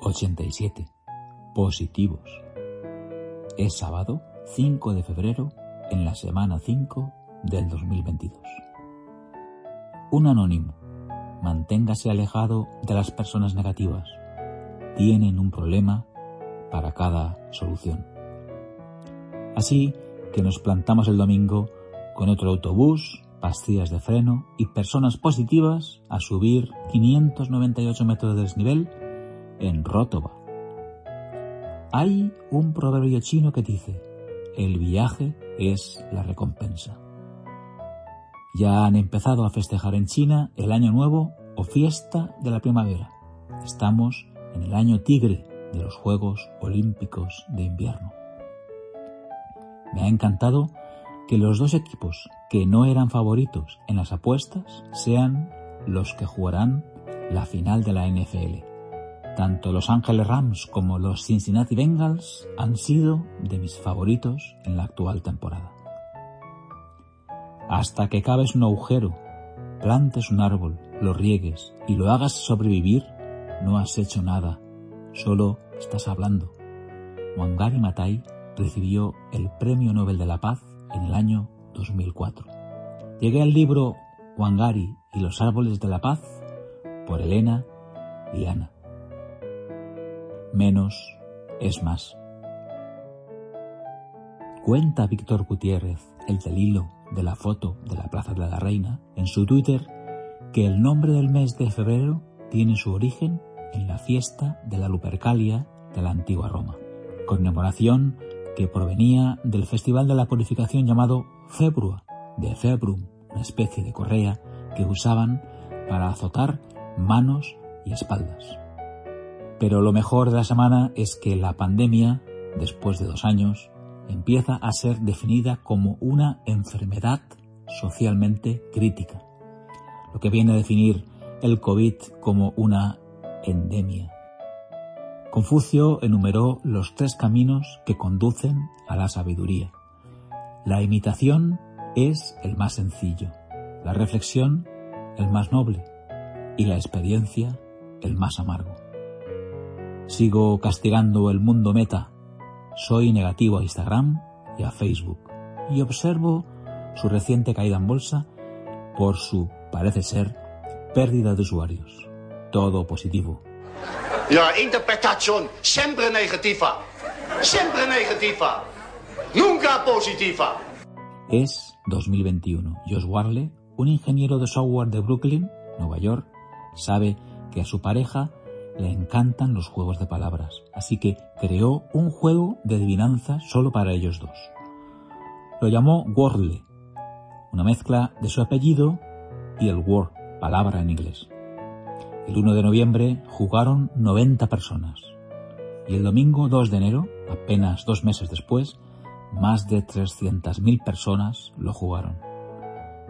87 positivos. Es sábado 5 de febrero en la semana 5 del 2022. Un anónimo. Manténgase alejado de las personas negativas. Tienen un problema para cada solución. Así que nos plantamos el domingo con otro autobús, pastillas de freno y personas positivas a subir 598 metros de desnivel en Rótova. Hay un proverbio chino que dice, el viaje es la recompensa. Ya han empezado a festejar en China el Año Nuevo o fiesta de la primavera. Estamos en el año tigre de los Juegos Olímpicos de Invierno. Me ha encantado que los dos equipos que no eran favoritos en las apuestas sean los que jugarán la final de la NFL. Tanto Los Ángeles Rams como los Cincinnati Bengals han sido de mis favoritos en la actual temporada. Hasta que cabes un agujero, plantes un árbol, lo riegues y lo hagas sobrevivir, no has hecho nada, solo estás hablando. Wangari Matai recibió el Premio Nobel de la Paz en el año 2004. Llegué al libro Wangari y los árboles de la paz por Elena y Ana. Menos es más. Cuenta Víctor Gutiérrez, el del hilo de la foto de la Plaza de la Reina, en su Twitter que el nombre del mes de febrero tiene su origen en la fiesta de la Lupercalia de la antigua Roma, conmemoración que provenía del festival de la purificación llamado Februa, de Februm, una especie de correa que usaban para azotar manos y espaldas. Pero lo mejor de la semana es que la pandemia, después de dos años, empieza a ser definida como una enfermedad socialmente crítica, lo que viene a definir el COVID como una endemia. Confucio enumeró los tres caminos que conducen a la sabiduría. La imitación es el más sencillo, la reflexión el más noble y la experiencia el más amargo. Sigo castigando el mundo meta. Soy negativo a Instagram y a Facebook y observo su reciente caída en bolsa por su, parece ser, pérdida de usuarios. Todo positivo. Ja, interpretación siempre negativa. Siempre negativa. Nunca positiva. Es 2021. Josh Warley, un ingeniero de software de Brooklyn, Nueva York, sabe que a su pareja le encantan los juegos de palabras, así que creó un juego de adivinanza solo para ellos dos. Lo llamó Wordle, una mezcla de su apellido y el word, palabra en inglés. El 1 de noviembre jugaron 90 personas y el domingo 2 de enero, apenas dos meses después, más de 300.000 personas lo jugaron.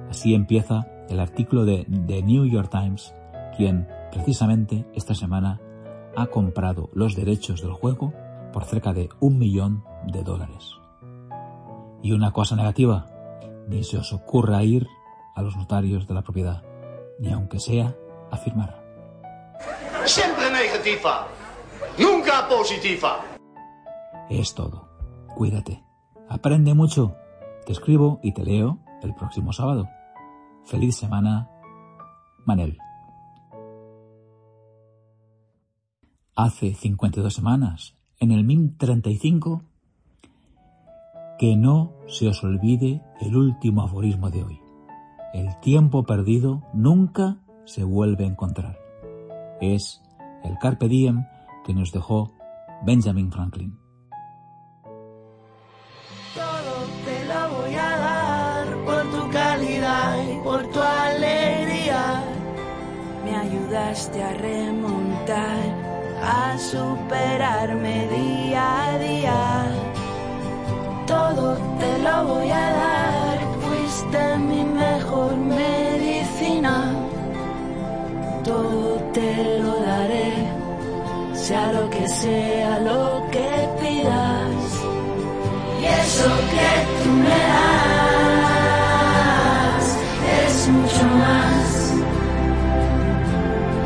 Así empieza el artículo de The New York Times, quien precisamente esta semana ha comprado los derechos del juego por cerca de un millón de dólares. Y una cosa negativa, ni se os ocurra ir a los notarios de la propiedad, ni aunque sea a firmar. Siempre negativa. Nunca positiva. Es todo. Cuídate. Aprende mucho. Te escribo y te leo el próximo sábado. Feliz semana, Manel. Hace 52 semanas, en el MIN 35, que no se os olvide el último aforismo de hoy. El tiempo perdido nunca se vuelve a encontrar es el Carpe Diem que nos dejó Benjamin Franklin. Todo te lo voy a dar por tu calidad y por tu alegría. Me ayudaste a remontar, a superarme día a día. Todo te lo voy a dar, fuiste mi mejor medicina. Todo te lo daré, sea lo que sea lo que pidas. Y eso que tú me das es mucho más,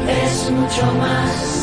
es mucho más